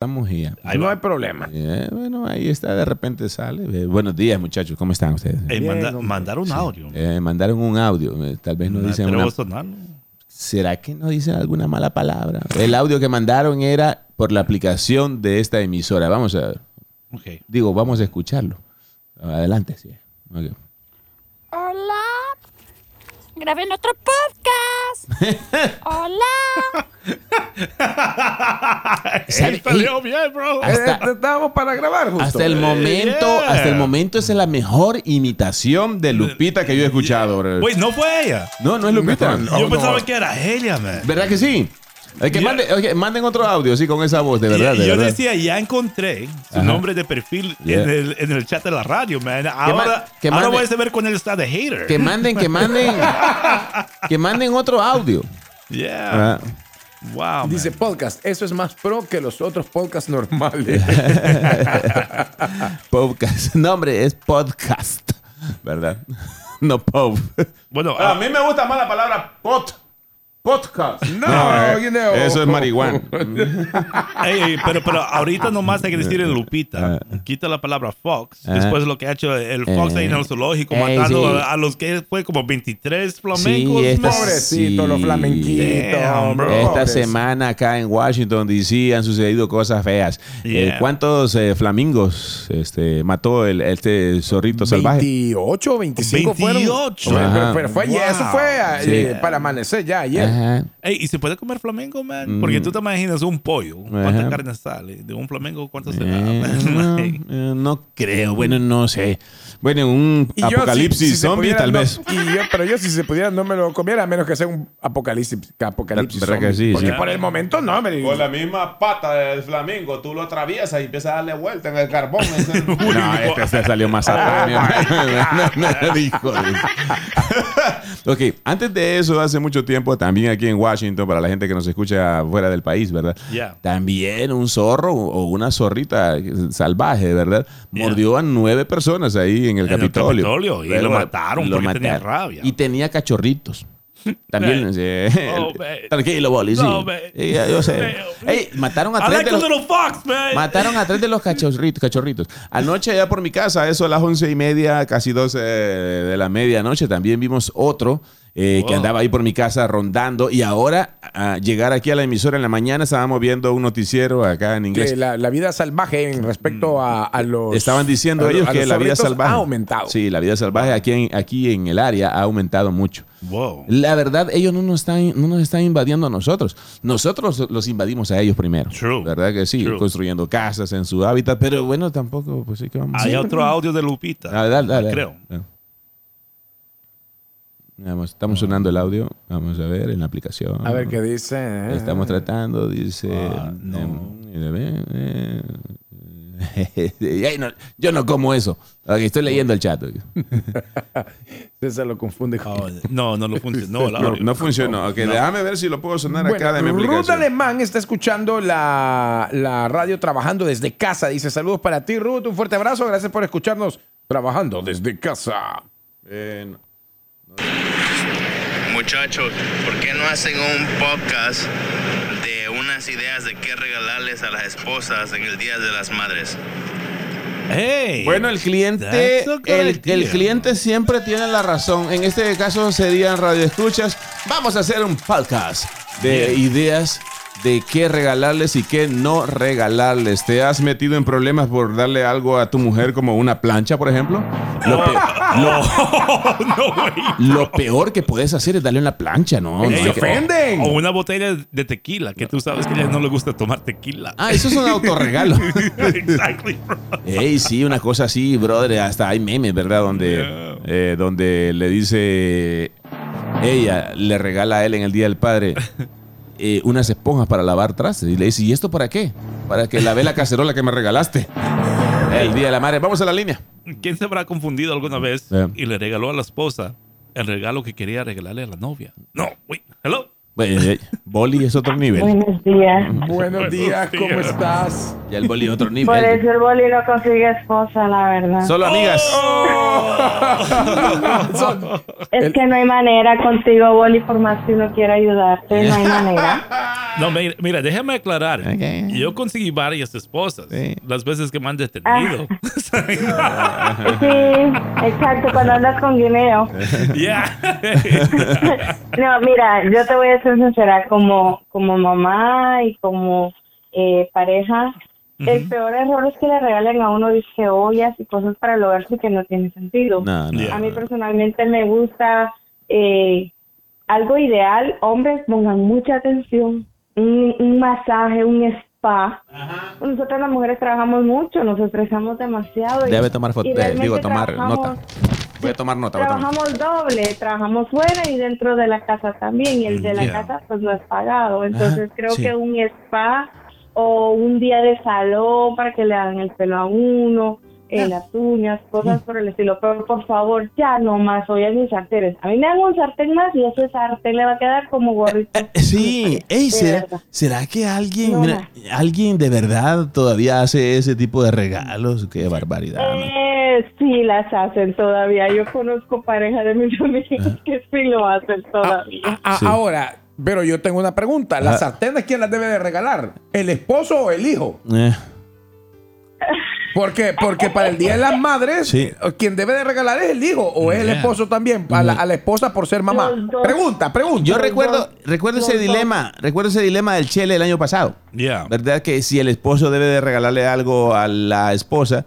Estamos ya. Ahí no hay problema. Eh, bueno, ahí está, de repente sale. Eh, buenos días, muchachos, ¿cómo están ustedes? Ey, Bien, manda- hombre. mandaron un audio. Eh, mandaron un audio, eh, tal vez no Me dicen una... ¿Será que no dicen alguna mala palabra? El audio que mandaron era por la aplicación de esta emisora. Vamos a ver. Ok. Digo, vamos a escucharlo. Adelante, sí. Hola. Graben otro podcast. Hola. Salió bien, bro. Hasta- Eh, estábamos para grabar justo. Hasta el momento, yeah. hasta el momento esa es la mejor imitación de Lupita que yo he escuchado, bro. Güey, no fue ella. No, no es Lupita. No, Yo no. pensaba que era ella, man. ¿Verdad que sí? Eh, que Yeah. mande- oye, manden otro audio, sí, con esa voz, de verdad, de yo verdad. decía, ya encontré su Ajá. nombre de perfil Yeah. en, el, en el chat de la radio, man. ma- Ahora, que ahora voy a saber cuando él está de hater. Que manden, que manden, que manden otro audio. Yeah. Ah, Wow, man. Dice podcast, eso es más pro que los otros podcasts normales. podcast. No, hombre, es podcast, ¿verdad? No pop. Bueno, A ah, mí me gusta más la palabra pot. Podcast. No, you know. Eso es marihuana. ey, ey, pero, pero ahorita nomás hay que decirle Lupita. Quita la palabra Fox. Ah. Después lo que ha hecho el Fox ahí en el zoológico, matando sí. a, los que fue como 23 flamencos. Sí, esta-. Pobrecito, Sí. los flamenquitos. Damn, bro. Esta semana acá en Washington, D.C. han sucedido cosas feas. Yeah. Eh, ¿Cuántos eh, flamingos este, mató el, este zorrito salvaje? 28, 25 fueron. 28. Pero-. Pero fue Wow. eso fue Sí. eh, para amanecer ya ayer. Ajá. Ey, ¿y se puede comer flamenco, man? Porque tú te imaginas un pollo. ¿Cuánta Mm. Ajá. carne sale? De un flamenco, ¿cuánto se da? Eh, no, eh, no creo, bueno, no sé. Bueno, un Y yo, apocalipsis si- si se zombie, pudiera, tal no- vez. y yo- pero yo, si se pudiera, no me lo comiera, a menos que sea un apocalipsis, apocalipsis ¿Verdad que zombie. sí? Porque Sí. por el momento no, me Con la misma pata del flamingo, tú lo atraviesas y empiezas a darle vuelta en el carbón. no, este se salió más atrás. no, no, hijo de- ok, antes de eso, hace mucho tiempo, también aquí en Washington, para la gente que nos escucha fuera del país, ¿verdad? Yeah. También un zorro o una zorrita salvaje, ¿verdad? Yeah. Mordió a nueve personas ahí en el Capitolio. Capitolio, y lo mataron porque tenía rabia. Y tenía cachorritos. También, sí. Oh, tranquilo, Boli, sí. No, yo sé. Ey, mataron a I tres like de los... fox. Mataron a tres de los cachorritos, cachorritos. Anoche allá por mi casa, eso a las once y media, casi doce de la medianoche, también vimos otro eh, que andaba ahí por mi casa rondando. Y ahora, a llegar aquí a la emisora en la mañana, estábamos viendo un noticiero acá en inglés. que la, la vida salvaje en respecto a, a los. Estaban diciendo a ellos a que la vida salvaje ha aumentado. Sí, la vida salvaje aquí en, aquí en el área ha aumentado mucho. Wow. La verdad, ellos no nos están, no nos están invadiendo a nosotros. Nosotros los invadimos a ellos primero. True. ¿Verdad que sí? True. construyendo casas en su hábitat. Pero bueno, tampoco, pues sí que vamos Hay Sí, otro audio de Lupita. Dale, dale, dale. Creo. Vamos, estamos sonando el audio. Vamos a ver en la aplicación. A ver qué dice. eh. Estamos tratando, dice. Ah, no. eh, eh, no, yo no como eso. Estoy leyendo el chat. César lo confunde con. Oh, no, no lo funcionó. el No, audio. no funcionó. Ok, déjame ver si lo puedo sonar acá de mi Ruth. Alemán está escuchando la, la radio trabajando desde casa. Dice saludos para ti, Ruth. Un fuerte abrazo. Gracias por escucharnos trabajando desde casa. Eh, no. Muchachos, ¿por qué no hacen un podcast de unas ideas de qué regalarles a las esposas en el Día de las Madres? Hey. Bueno, el cliente, el cliente siempre tiene la razón. En este caso serían radioescuchas. Vamos a hacer un podcast de ideas de qué regalarles y qué no regalarles. ¿Te has metido en problemas por darle algo a tu mujer como una plancha, por ejemplo? Lo, pe- lo- lo peor que puedes hacer es darle una plancha, ¿no? No ¡Se ofenden! O una botella de tequila, que tú sabes que a ella no le gusta tomar tequila. Ah, eso es un autorregalo. exactly, bro. Ey, sí, una cosa así, brother. Hasta hay memes, ¿verdad? Donde, Yeah. eh, donde le dice ella, le regala a él en el Día del Padre eh, unas esponjas para lavar trastes. Y le dice, ¿y esto para qué? Para que lave la cacerola que me regalaste. El Día de la Madre. Vamos a la línea. ¿Quién se habrá confundido alguna vez Yeah. y le regaló a la esposa el regalo que quería regalarle a la novia? No, wait, hello. Eh, eh, Boli es otro nivel. Buenos días. Buenos días, ¿cómo estás? Ya el boli otro nivel. Por eso el boli no consigue esposa, la verdad. Solo amigas. Son- es que no hay manera contigo, boli, por más que uno quiera ayudarte, no hay manera. No, mira, mira, déjame aclarar. Ok. Yo conseguí varias esposas. Sí. Las veces que me han detenido. Sí, exacto, cuando andas con guineo. Ya. No, mira, yo te voy a ser sincera, como, como mamá y como eh, pareja, el peor error es que le regalen a uno disque ollas y cosas para el hogar porque no tiene sentido. No, no. Ya. A mí personalmente me gusta eh, algo ideal, hombres pongan mucha atención, un, un masaje, un spa. Nosotras las mujeres trabajamos mucho, nos estresamos demasiado. y- Debe tomar foto, eh, digo, tomar nota. Voy a tomar nota. tomar. Trabajamos doble, trabajamos fuera y dentro de la casa también. Y el de la Yeah. casa pues no es pagado. Entonces creo sí. que un spa o un día de salón para que le hagan el pelo a uno, eh, las uñas, cosas por el estilo. Pero por favor, ya no más ollas ni sartenes. A mí me hago un sartén más y ese sartén le va a quedar como gorrito. Eh, Sí, ey, ¿será. ¿será que alguien, No, mira, alguien de verdad todavía hace ese tipo de regalos? Qué barbaridad. ¿no? Eh, sí, las hacen todavía. Yo conozco parejas de mis amigos que sí lo hacen todavía. a- Sí. Ahora, pero yo tengo una pregunta. ¿Las Ah. sartenes quién las debe de regalar? ¿El esposo o el hijo? Eh, Porque, porque para el Día de las Madres, Sí. quien debe de regalar es el hijo o es el Yeah. esposo también, a la, a la esposa por ser mamá. Pregunta, pregunta. yo recuerdo, recuerdo ese dilema, recuerdo ese dilema del Chele el año pasado. Ya. ¿Verdad? Que si el esposo debe de regalarle algo a la esposa,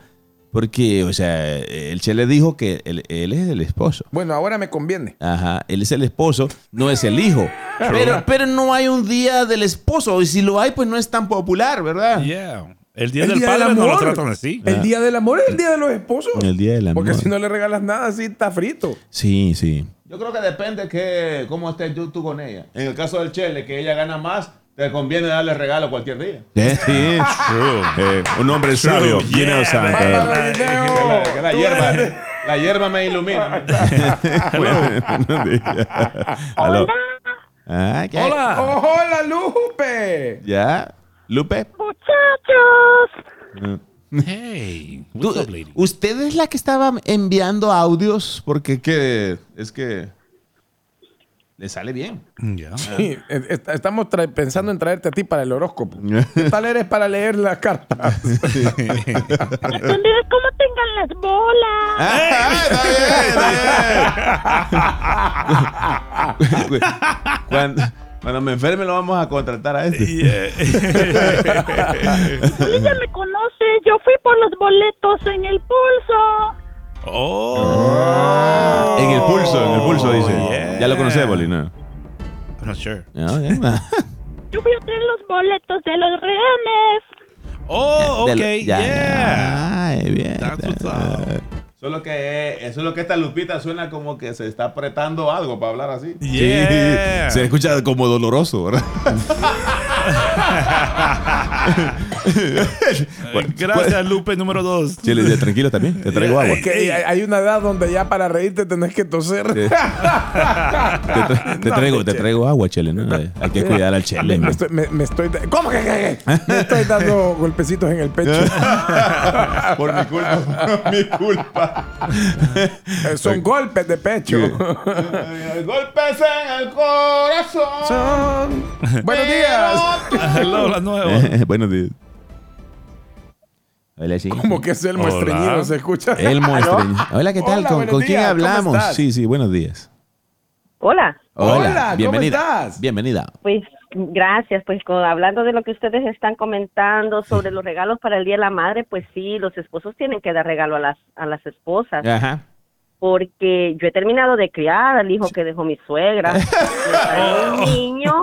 porque, o sea, el Chele dijo que él, él es el esposo. Bueno, ahora me conviene. Ajá, él es el esposo, no es el hijo. Pero, pero no hay un día del esposo, y si lo hay, pues no es tan popular, ¿verdad? Yeah. El día El del día del padre no lo tratan así. El Día del Amor es el Día de los Esposos. El día del amor. Porque si no le regalas nada, así está frito. Sí, sí. Yo creo que depende que cómo estés tú, tú con ella. En el caso del Chele, que ella gana más, te conviene darle regalo cualquier día. Sí, Eh, un hombre sabio, Yeah, lleno de sangre. Que la, hierba, la hierba me ilumina. Aló. Ah, ¿qué? Hola. ¡Oh, ¡Hola, Lupe! ¿Ya? ¿Lupe? Muchachos, Hey, Tú- what's up, lady? ¿Usted es la que estaba enviando audios? Porque que es que le sale bien. Sí, eh, est- estamos tra- pensando en traerte a ti para el horóscopo. ¿Qué tal eres para leer las cartas? depende de cómo tengan las bolas. Ah, está bien, está bien. cuando, cuando me enferme lo vamos a contratar a este. Ya me conoce. Yo fui por los boletos en el pulso. Oh. En el pulso, en el pulso dice. yeah. Ya lo conoces, Boli, ¿no? I'm not sure. Yo fui a traer los boletos de los rehenes. Oh, ok, ya, yeah. Ay, bien. That's what's up. Solo que eso es lo que esta Lupita suena como que se está apretando algo para hablar así. Yeah. Sí, se escucha como doloroso, ¿verdad? Gracias, Lupe número dos. Chile, ya, tranquilo también, te traigo agua. Es que hay hay una edad donde ya para reírte tenés que toser. Te, tra- te No, traigo, te traigo agua, Chele, ¿no? Hay que cuidar al Chele. Me estoy, me, me estoy ¿Cómo que, que- que? Me estoy dando golpecitos en el pecho. Por mi culpa, por mi culpa. Eh, Son golpes de pecho. Golpes en el corazón. Son- Buenos días. Hello, la nueva. Buenos días. Hola, sí. Como que es el Hola. estreñido, se escucha. El. Hola, ¿qué tal? Hola, ¿Con, quién días, ¿cómo hablamos? Sí, sí, buenos días. Hola, Hola, ¿cómo bienvenida. estás? Bienvenida. pues gracias, pues hablando de lo que ustedes están comentando sobre los regalos para el Día de la Madre, pues sí, los esposos tienen que dar regalo a las a las esposas, Ajá. Porque yo he terminado de criar al hijo que dejó mi suegra, me salió un niño,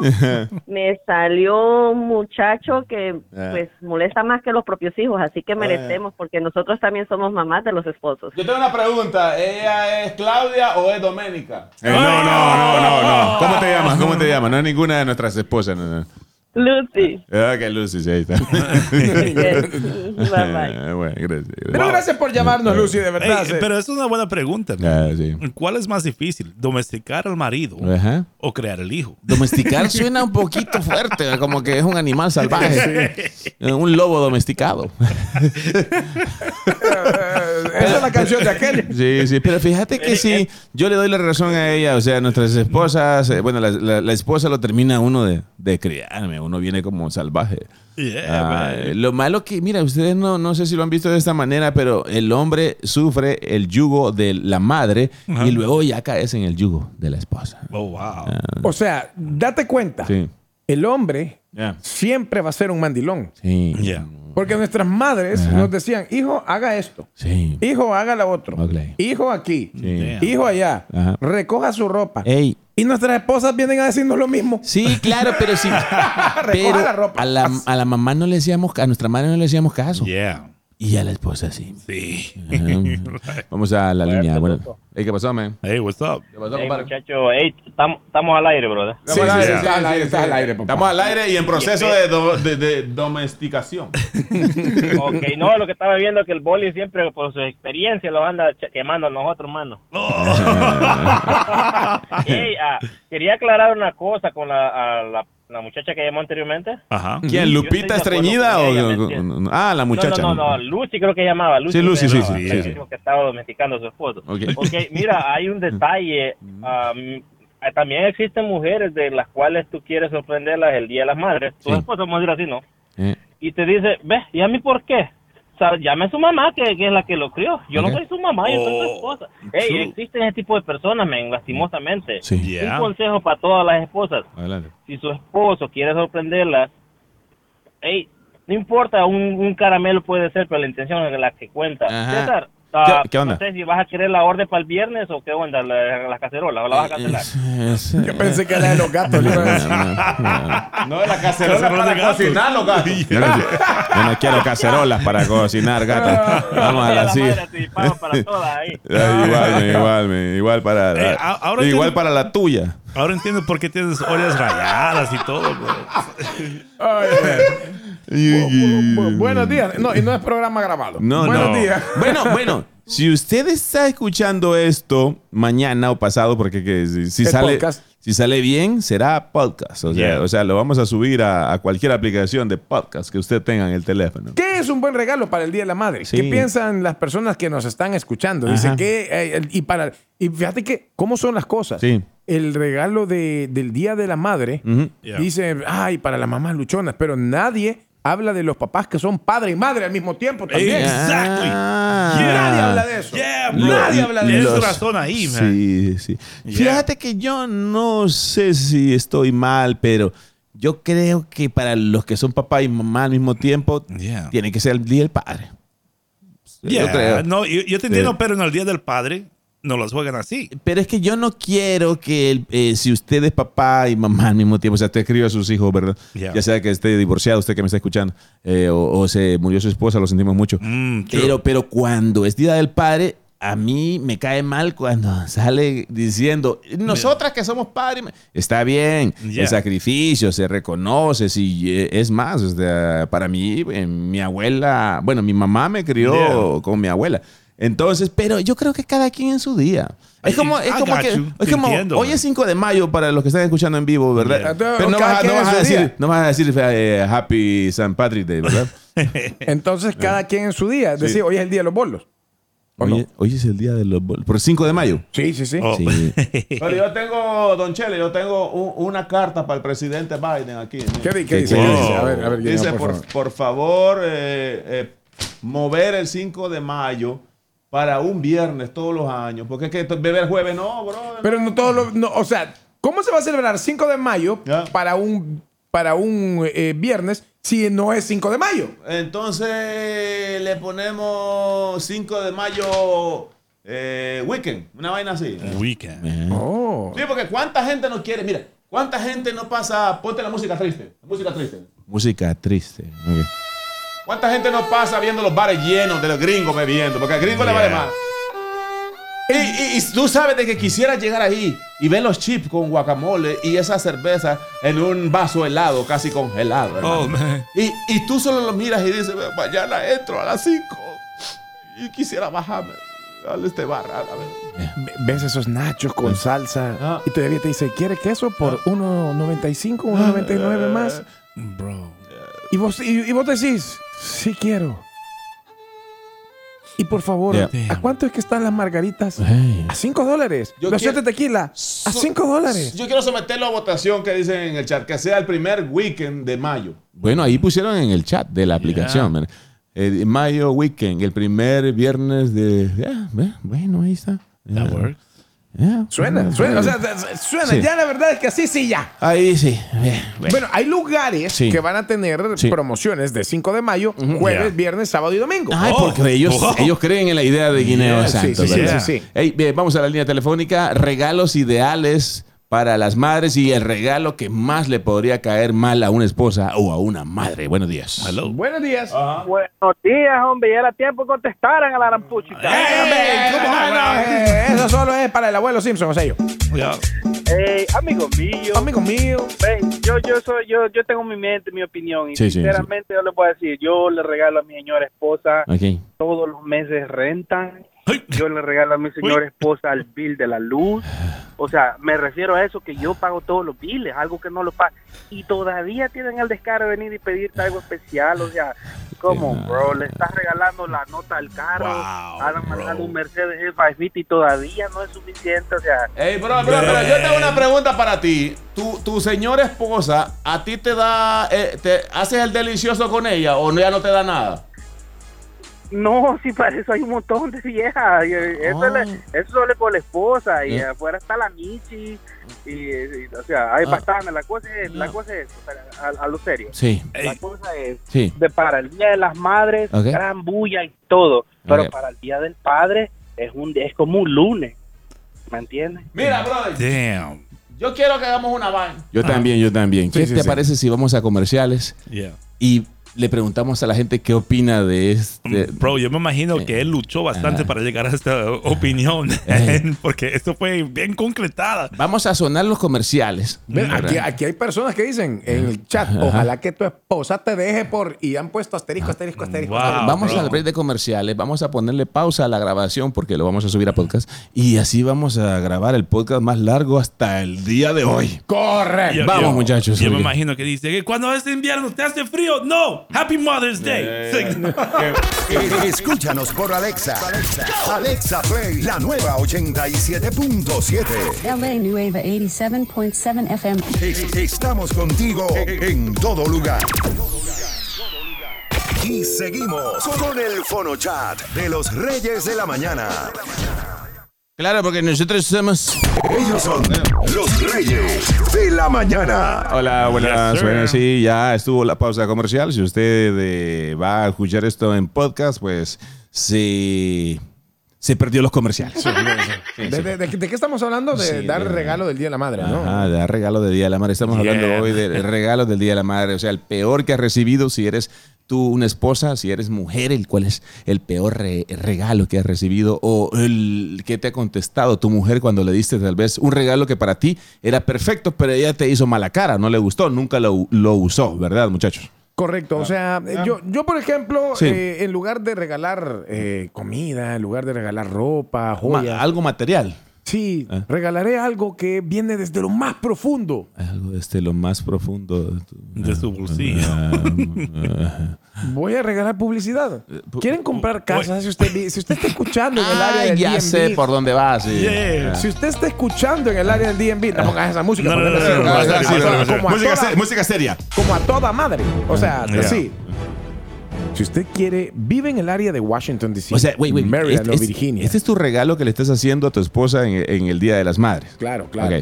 me salió un muchacho que Ah. pues molesta más que los propios hijos, así que merecemos, porque nosotros también somos mamás de los esposos. Yo tengo una pregunta. ¿Ella es Claudia o es Doménica? no, no, no, no, no. ¿Cómo te llamas? ¿Cómo te llamas? No es ninguna de nuestras esposas. no, no. Lucy. Ah, que Lucy, sí, ahí está. Bye bye. Ah, bueno, gracias. Pero gracias por llamarnos, Lucy, de verdad. Ey, sí. pero es una buena pregunta. Ah, sí. ¿Cuál es más difícil? ¿Domesticar al marido Ajá. o crear el hijo? Domesticar suena un poquito fuerte, como que es un animal salvaje. Un lobo domesticado. Esa es la canción de aquel. Sí, sí, pero fíjate que sí, yo le doy la razón a ella, o sea, nuestras esposas, eh, bueno, la, la- la esposa lo termina uno de, de criarme, uno viene como salvaje. Yeah, Ah, lo malo que, mira, ustedes no, no sé si lo han visto de esta manera, pero el hombre sufre el yugo de la madre y luego ya caes en el yugo de la esposa. Oh, wow. O sea, date cuenta. Sí. El hombre siempre va a ser un mandilón. Sí. Yeah. Porque nuestras madres Ajá. nos decían, hijo, haga esto. Sí. Hijo, haga lo otro. Ok. Hijo aquí. Sí. Hijo allá. Ajá. Recoja su ropa. Ey, Y nuestras esposas vienen a decirnos lo mismo. Sí, claro, pero sí. Recoja pero la ropa. A, la, a la mamá no le decíamos, a nuestra madre no le decíamos caso. Yeah. Y a la esposa sí. Sí. Vamos a la línea. Bueno, Ey, ¿Qué pasó, man? Hey, what's up? ¿Qué pasó, Hey, compadre? muchacho, hey, estamos estamos al aire, brother. Sí, sí, sí, estás al aire, estás al aire, papá. Estamos al aire y en proceso de, do- de- de domesticación. Ok, no, lo que estaba viendo es que el boli siempre por su experiencia lo anda quemando a nosotros, mano. Hey, ah, quería aclarar una cosa con la, a la, la muchacha que llamó anteriormente. Ajá. ¿Quién? ¿Lupita Estreñida o.? Ah, la muchacha. No, no, no, no, Lucy creo que llamaba. Lucy Sí, Lucy, sí, sí, sí, que sí. que estaba domesticando su esposo. Ok. Ok, mira, hay un detalle. um, también existen mujeres de las cuales tú quieres sorprenderlas el Día de las Madres. Tu Sí. esposa, vamos a decir así, ¿no? Eh, y te dice, ve, ¿y a mí por qué? O sea, llame a su mamá, que, que es la que lo crió. Yo no soy su mamá, yo soy su Oh, esposa. Ey, true. existen ese tipo de personas, men, lastimosamente. sí. Yeah. Un consejo para todas las esposas. Adelante. Si su esposo quiere sorprenderlas, ey, no importa, un, un caramelo puede ser, pero la intención es la que cuenta. Ajá. César, ah, ¿Qué- qué onda? no sé si vas a querer la orden para el viernes o qué onda, la, la cacerola, o la vas a cancelar. Es- es- Yo pensé que era de los gatos. a decir. No, la cacerola Cacerola para de cocinar los gatos. Yo no, yo no quiero cacerolas para cocinar gatos. Vamos a la la para todas ahí. Igual, me, igual, me, igual para Eh, a- ahora igual entiendo- para la tuya. Ahora entiendo por qué tienes ollas rayadas y todo, bro. Ay, buenos días. No, y no es programa grabado. No, buenos no. días. Bueno, bueno. Si usted está escuchando esto mañana o pasado, porque que si, sale, podcast. si sale bien, será podcast. O sea, Yeah. o sea, lo vamos a subir a, a cualquier aplicación de podcast que usted tenga en el teléfono. ¿Qué es un buen regalo para el Día de la Madre? Sí. ¿Qué piensan las personas que nos están escuchando? Dice que eh, y para y fíjate que cómo son las cosas. Sí. El regalo de- del Día de la Madre. Yeah. dice, ay, para las mamás luchonas, pero nadie habla de los papás que son padre y madre al mismo tiempo también. Exactly. Ah. Nadie habla de eso. Yeah, Nadie habla de eso. razón ahí, man. Sí, sí. Yeah. Fíjate que yo no sé si estoy mal, pero yo creo que para los que son papá y mamá al mismo tiempo, Yeah. tiene que ser el día del padre. Yo Yeah. creo. No, yo, yo te entiendo, Sí. pero en el Día del Padre no los juegan así. Pero es que yo no quiero que el- eh, si usted es papá y mamá al mismo tiempo, o sea, usted escribe a sus hijos, ¿verdad? Yeah. Ya sea que esté divorciado, usted que me está escuchando, eh, o, o se murió su esposa, lo sentimos mucho. Mm. Pero, pero cuando es Día del Padre, a mí me cae mal cuando sale diciendo, nosotras que somos padres, está bien, Yeah. el sacrificio se reconoce, si eh, es más, o sea, para mí, mi abuela, bueno, mi mamá me crió Yeah. con mi abuela. Entonces, pero yo creo que cada quien en su día. Es como, es I como que, es como entiendo, hoy es 5 de mayo para los que están escuchando en vivo, ¿verdad? Yeah. Pero no vas, a- no vas decir, no vas a decir eh, Happy St. Patrick's Day, ¿verdad? Entonces, cada quien en su día. Es decir, hoy es el Día de los bolos. ¿O Hoy, no? es- hoy es el día de los bol- Por 5 de mayo. Sí, sí, sí. Oh. Sí. Pero yo tengo, Don Chele, yo tengo una carta para el presidente Biden aquí. ¿Qué, qué dice? A ver, a ver, Dice, Guillermo, por por, favor. por favor, eh, eh, mover el 5 de mayo para un viernes todos los años. Porque es que beber jueves no, bro. Pero no todo lo. no, o sea, ¿cómo se va a celebrar 5 de mayo para un, para un eh, viernes si no es 5 de mayo? Entonces le ponemos 5 de mayo eh, weekend, una vaina así. Weekend. Oh. Sí, porque cuánta gente no quiere, mira, cuánta gente no pasa, ponte la música triste, la música triste. Música triste. ¿Cuánta gente no pasa viendo los bares llenos de los gringos bebiendo? Porque al gringo le vale Yeah. más. Y, y- y tú sabes de que quisiera llegar ahí y ve los chips con guacamole y esa cerveza en un vaso helado, casi congelado. hermano. Oh, man. Y, y tú solo lo miras y dices, mañana entro a las 5 y quisiera bajarme a este bar. a ver". Ve- Ves esos nachos con salsa Ah. y todavía te dice, ¿quiere queso por 1.95, 1.99 más? Bro. Y vos, y, y vos decís, sí quiero. Y por favor, Yeah. ¿a cuánto es que están las margaritas? Hey. A 5 dólares. Yo Los quiero- de tequila, a 5 dólares. Yo quiero someterlo a votación que dicen en el chat, que sea el primer weekend de mayo. Bueno, ahí pusieron en el chat de la aplicación. Eh, mayo weekend, el primer viernes de... ve, bueno, ahí está. That works. Suena, suena, o sea, suena. Sí. Ya la verdad es que así sí ya. Ahí sí. bien, bien. Bueno, hay lugares Sí. que van a tener Sí. promociones de 5 de mayo, jueves, Yeah. viernes, sábado y domingo. Ay, Oh, porque ellos, ellos creen en la idea de Guineo Yeah, Santo. sí, sí, bien, vamos a la línea telefónica. Regalos ideales para las madres y el regalo que más le podría caer mal a una esposa o a una madre. Buenos días. Hello. Buenos días. Buenos días, hombre. Ya era tiempo que contestaran a la rampuchita. Eh, eh, Eso solo es para el abuelo Simpson, o sea, yo. Yeah. Eh, amigo mío. Amigo mío. Ven, yo, yo soy, yo, yo tengo mi mente, mi opinión y Sí, sí, sinceramente yo le puedo decir, yo le regalo a mi señora esposa Ok. todos los meses rentan, Ay. Yo le regalo a mi señora esposa el bill de la luz, o sea, me refiero a eso que yo pago todos los billes, algo que no lo pago. Y todavía tienen el descaro de venir y pedirte algo especial, o sea, como bro, le estás regalando la nota al carro, Wow, andan bro. mandando un Mercedes G550 y todavía no es suficiente, o sea, Ey, bro, bro, pero yo tengo una pregunta para ti. Tu, tu señora esposa, ¿a ti te da, eh, te haces el delicioso con ella o no, ya no te da nada? No, sí, para eso hay un montón de viejas. eh, Eso, Ah. le- eso solo con la esposa. Y Eh. afuera está la Michi. Y, y, o sea, hay Ah. bastante. La cosa es, la cosa es a, a lo serio. Sí, La Ey. cosa es sí. de para el Día de las Madres, gran bulla y todo. Pero para el Día del Padre es un es como un lunes. ¿Me entiendes? Mira, brother, Damn. yo quiero que hagamos una vaina. Yo también, yo también. Sí, ¿Qué sí, te sí. parece si vamos a comerciales Yeah. y le preguntamos a la gente qué opina de este... Bro, yo me imagino que él luchó bastante Ajá. para llegar a esta opinión. Ey. porque esto fue bien concretada. Vamos a sonar los comerciales. Ven, aquí, aquí hay personas que dicen en el chat, ojalá que tu esposa te deje por... Y han puesto asterisco, asterisco, asterisco. Wow. asterisco. Vamos bro. al break de comerciales, vamos a ponerle pausa a la grabación porque lo vamos a subir a podcast y así vamos a grabar el podcast más largo hasta el día de hoy. Correcto. Yo- Vamos, yo- muchachos. Yo me imagino que dice que cuando es invierno te hace frío. No, Happy Mother's Day. Sí. Escúchanos por Alexa. Alexa Play, la nueva 87.7. LA Nueva 87.7 FM. Es- Estamos contigo en todo lugar. Y seguimos con el Fono Chat de los Reyes de la Mañana. Claro, porque nosotros somos... Ellos son los Reyes de la Mañana. Hola, buenas, Yes, buenas. Sí, ya estuvo la pausa comercial. Si usted eh, va a escuchar esto en podcast, pues se, se perdió los comerciales. Sí, ¿De, sí. de- de- de qué estamos hablando? De Sí, dar de- regalo del Día de la Madre, ¿no? Ajá, de regalo del Día de la Madre. Estamos Yeah. hablando hoy de regalos del Día de la Madre. O sea, el peor que has recibido si eres tú una esposa, si eres mujer, el cuál es el peor re- regalo que has recibido o el que te ha contestado tu mujer cuando le diste tal vez un regalo que para ti era perfecto, pero ella te hizo mala cara, no le gustó, nunca lo, lo usó, ¿verdad, muchachos? Correcto. O sea, yo, yo por ejemplo, Sí. eh, en lugar de regalar eh, comida, en lugar de regalar ropa, Ma- algo material. Sí, Ah. regalaré algo que viene desde lo más profundo. Algo desde lo más profundo de, su bolsillo. Ah, ah. Voy a regalar publicidad. pu- ¿Quieren comprar casas? Si usted, si usted está escuchando en el área Ay, del ya DMV, sé por dónde vas. sí. Yeah. Ah. Si usted está escuchando en el área del DMV, no pongas esa música. Música, seria. como a toda madre. O sea, Yeah. sí. Si usted quiere, vive en el área de Washington, D.C., O sea, wait, wait. Maryland este, o Virginia. Este es tu regalo que le estás haciendo a tu esposa en, en el Día de las Madres. Claro, claro.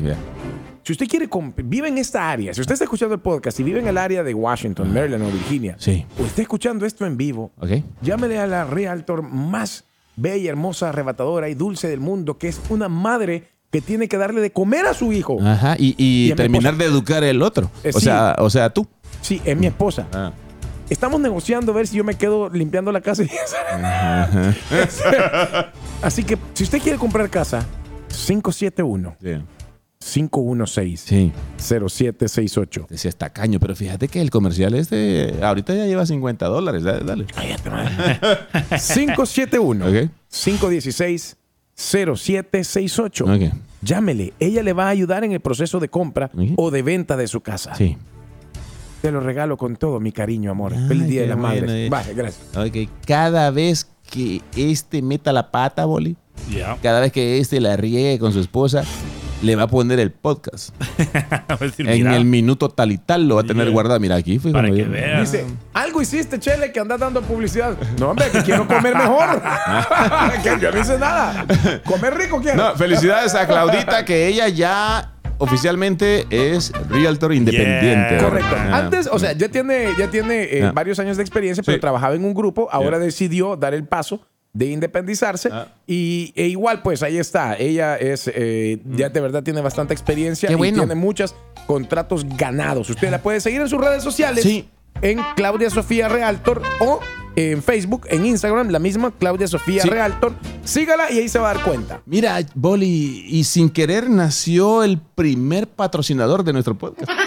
Si usted quiere, vive en esta área. Si usted está escuchando el podcast y vive en el área de Washington, Maryland o Virginia, Sí. o está escuchando esto en vivo, Ok. llámele a la realtor más bella, hermosa, arrebatadora y dulce del mundo, que es una madre que tiene que darle de comer a su hijo. Ajá. Y, terminar de educar el otro. Eh, o, sí. sea, o sea, tú. Sí, es mi esposa. Ah. Estamos negociando a ver si yo me quedo limpiando la casa. Así que si usted quiere comprar casa, 571 Sí. 516 0768. Decía está caño, pero fíjate que el comercial este ahorita ya lleva 50 dólares. Dale. dale. 571 Ok. 516 0768. Ok. Llámele. Ella le va a ayudar en el proceso de compra o de venta de su casa. Sí. Te lo regalo con todo mi cariño, amor. Ay, Feliz Día de las bueno, Madres. eh. Vale, gracias. Ok. Cada vez que este meta la pata, Boli, Yeah. cada vez que este la riegue con su esposa, le va a poner el podcast. Decir, En mira, el minuto tal y tal lo va a tener Yeah. guardado. Mira, aquí fue Para que veas. Dice, algo hiciste, Chele, que andas dando publicidad. No, hombre, que quiero comer mejor. que yo no hice nada. Comer rico quiero. No, felicidades a Claudita, que ella ya oficialmente es realtor independiente. Yeah. Correcto. Ah. Antes, o sea, ya tiene, ya tiene eh, Ah. varios años de experiencia, pero Sí. trabajaba en un grupo. Ahora Yeah. decidió dar el paso de independizarse. Ah. Y e igual, pues ahí está. Ella es, eh, ya de verdad tiene bastante experiencia Qué y bueno. tiene muchos contratos ganados. Usted la puede seguir en sus redes sociales. Sí. En Claudia Sofía Realtor o en Facebook, en Instagram, la misma Claudia Sofía Sí. Realtor. Sígala y ahí se va a dar cuenta. Mira, Boli, y sin querer nació el primer patrocinador de nuestro podcast.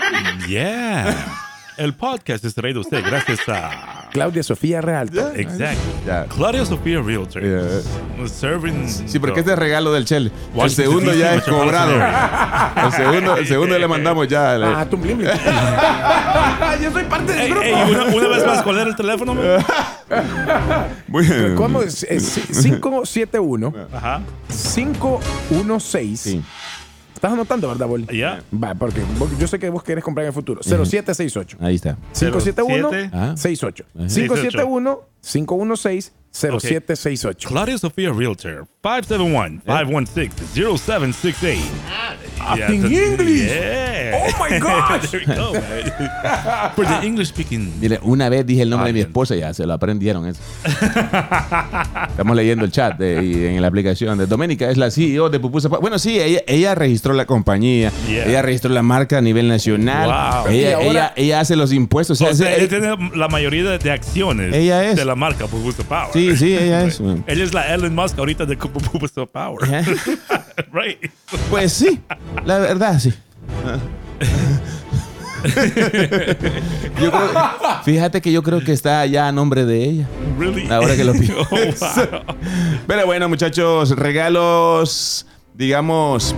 Yeah. El podcast es traído a usted gracias a. Claudia Sofía Realtor. Exacto. Ya. Claudia Sofía Realtor. Yeah. Serving. Sí, porque este es regalo del Chele. El segundo ya es cobrado. El segundo, el segundo le mandamos ya. le- Ah, tú. Yo soy parte del grupo. ey, una, una vez más, ¿cuál era el teléfono? Muy bien. ¿Cómo es? Es 571 Ajá. 516. ¿Estás anotando, verdad, Boli? Ya. Va, porque vos- yo sé que vos querés comprar en el futuro. 0768. Ahí está. 571 07. Ah. 68. Ajá. 571 516 0768. Claudia Sofía Realtor. 571-516-0768. Acting English. Yeah. Oh my gosh. There we go, man. For the English speaking. Mire, una vez dije el nombre de mi Alguien. esposa y ya se lo aprendieron eso. Estamos leyendo el chat de- y en la aplicación de Doménica, es la CEO de Pupusa. Bueno, sí, ella, ella registró la compañía, Yeah. ella registró la marca a nivel nacional, Wow. Ella, ahora- ella, ella hace los impuestos. o sea, O sea, ella- tiene la mayoría de, de acciones Ella es. de la marca Pupusa Power. sí, sí, ella es. Ella es la Elon Musk ahorita de Pupusa Power. Right. Pues sí, la verdad, sí. Yo creo- fíjate que yo creo que está ya a nombre de ella. Really? Ahora que lo pienso. Oh, wow. Pero bueno, muchachos, regalos, digamos,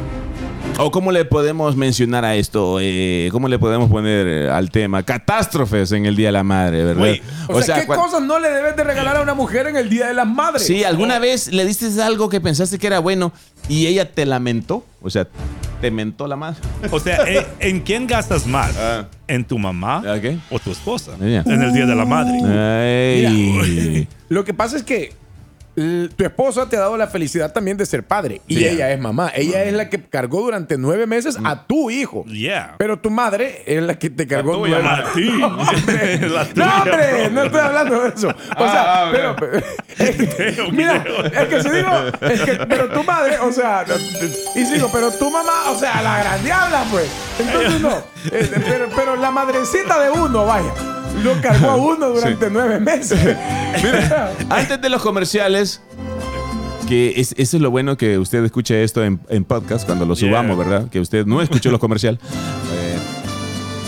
o cómo le podemos mencionar a esto, Eh, cómo le podemos poner eh, al tema, catástrofes en el Día de la Madre, ¿verdad? Güey, O, sea, ¿qué cosas no le debes de regalar a una mujer en el Día de las Madres? Sí, ¿alguna vez le diste algo que pensaste que era bueno y ella te lamentó? O sea, te mentó la madre. O sea, ¿en, en quién gastas más? Ah. ¿En tu mamá Ok. o tu esposa? En el Día de la Madre. Lo que pasa es que tu esposa te ha dado la felicidad también de ser padre. Y ella es mamá. Ella es la que cargó durante nueve meses a tu hijo. Yeah. Pero tu madre es la que te cargó tuya, nueve A ti. No, hombre, no estoy hablando de eso. O sea, Ah, pero, es que- mira, es que si digo, es que, pero tu madre, o sea, y sigo, pero tu mamá, o sea, la gran diabla, pues. Entonces no, Eh, pero, pero la madrecita de uno, vaya, lo cargó a uno durante nueve meses. Mira, antes de los comerciales, que es, eso es lo bueno que usted escuche esto en, en podcast cuando lo Yeah. subamos, ¿verdad? Que usted no escuchó los comerciales. Eh,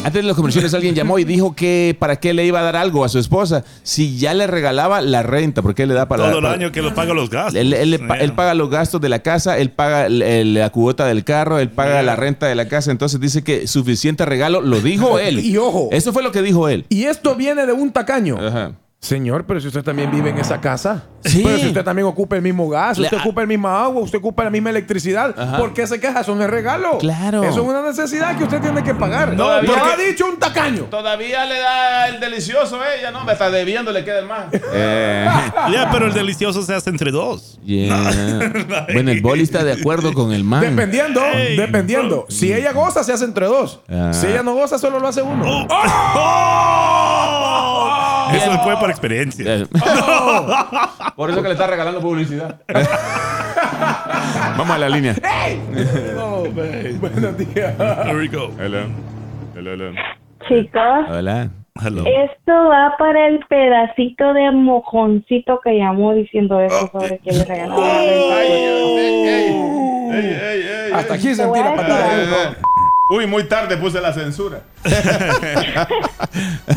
antes de los comerciales alguien llamó y dijo que para qué le iba a dar algo a su esposa si ya le regalaba la renta, porque él le da para Todo el para- año que lo paga los gastos. Él, él le pa- Yeah. él paga los gastos de la casa, él paga el- el- la cuota del carro, él paga Yeah. la renta de la casa. Entonces dice que suficiente regalo, lo dijo él. Y ojo. Eso fue lo que dijo él. Y esto viene de un tacaño. Ajá. Señor, pero si usted también vive en esa casa. Sí. Pero si usted también ocupa el mismo gas, usted ocupa el mismo agua, usted ocupa la misma electricidad. Ajá. ¿Por qué se queja? Eso no es regalo. Claro. Eso es una necesidad que usted tiene que pagar. No, lo porque- ha dicho un tacaño. Todavía le da el delicioso ella, ¿no? Me está debiendo, le queda el más. Eh, Ya, pero el delicioso se hace entre dos. yeah. Bueno, el boli está de acuerdo con el man. Dependiendo, dependiendo. bro. Si ella goza, se hace entre dos. Ah. Si ella no goza, solo lo hace uno. ¡Oh! Eso fue por experiencia. Por eso que le está regalando publicidad. Vamos a la línea. Oh, man. Buenos días. There we go. Hello. Hello, hello. Chicos, Hola. Hello. esto va para el pedacito de mojoncito que llamó diciendo eso sobre que le ey, Hasta aquí sentí la patada. Uy, muy tarde puse la censura.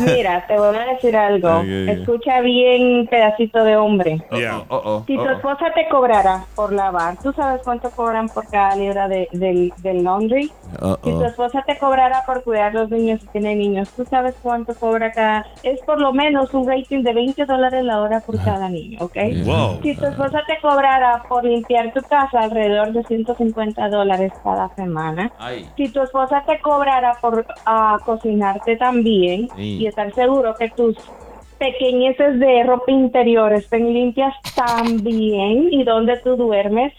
Mira, te voy a decir algo. Escucha bien, pedacito de hombre. Yeah. Oh, oh, Si tu oh, oh. esposa te cobrara por lavar, ¿tú sabes cuánto cobran por cada libra de, del, del laundry? Oh, Si tu oh. esposa te cobrara por cuidar los niños si tiene niños, ¿tú sabes cuánto cobra cada? Es por lo menos un rating de 20 dólares la hora por cada niño, ¿ok? Wow. Si tu esposa te cobrara por limpiar tu casa alrededor de 150 dólares cada semana, Ay. si tu esposa te cobrara por ah, cocinarte también Sí. y estar seguro que tus pequeñeces de ropa interior estén limpias también y donde tú duermes,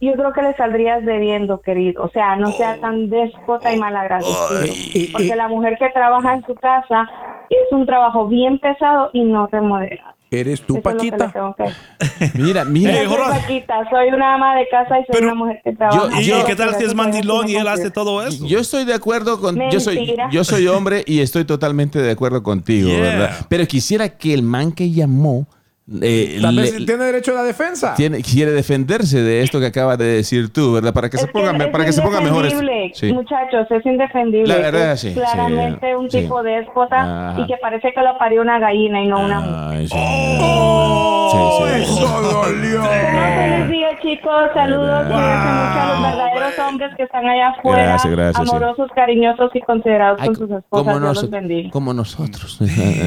yo creo que le saldrías debiendo, querido. O sea, no sea tan déspota y malagradecido. Porque la mujer que trabaja en su casa es un trabajo bien pesado y no remunerado. ¿Eres tú, Eso es lo que le Paquita? que. Mira, Yo mira. Hey, soy. Paquita, soy una ama de casa y soy Pero- una mujer que trabaja. ¿Y yo- qué tal si es mandilón y él hace todo eso? Yo estoy de acuerdo con. Yo soy, yo soy hombre y estoy totalmente de acuerdo contigo, Yeah. ¿verdad? Pero quisiera que el man que llamó. Eh, Tal le- vez tiene derecho a la defensa. tiene- quiere defenderse de esto que acabas de decir tú, ¿verdad? Para que se Es ponga, es para que se ponga mejor. Sí. Muchachos, es indefendible. La verdad, Es sí, sí, Claramente un sí. tipo de esposa Ajá. y que parece que lo parió una gallina y no una mujer. ¡Oh! Sí, sí. ¡Eso dolió! Feliz día, chicos. Saludos. Mucho a los verdaderos hombres que están allá afuera. Gracias, gracias, sí. amorosos, cariñosos y considerados Ay, con sus como, esposas. Dios noso- los como nosotros.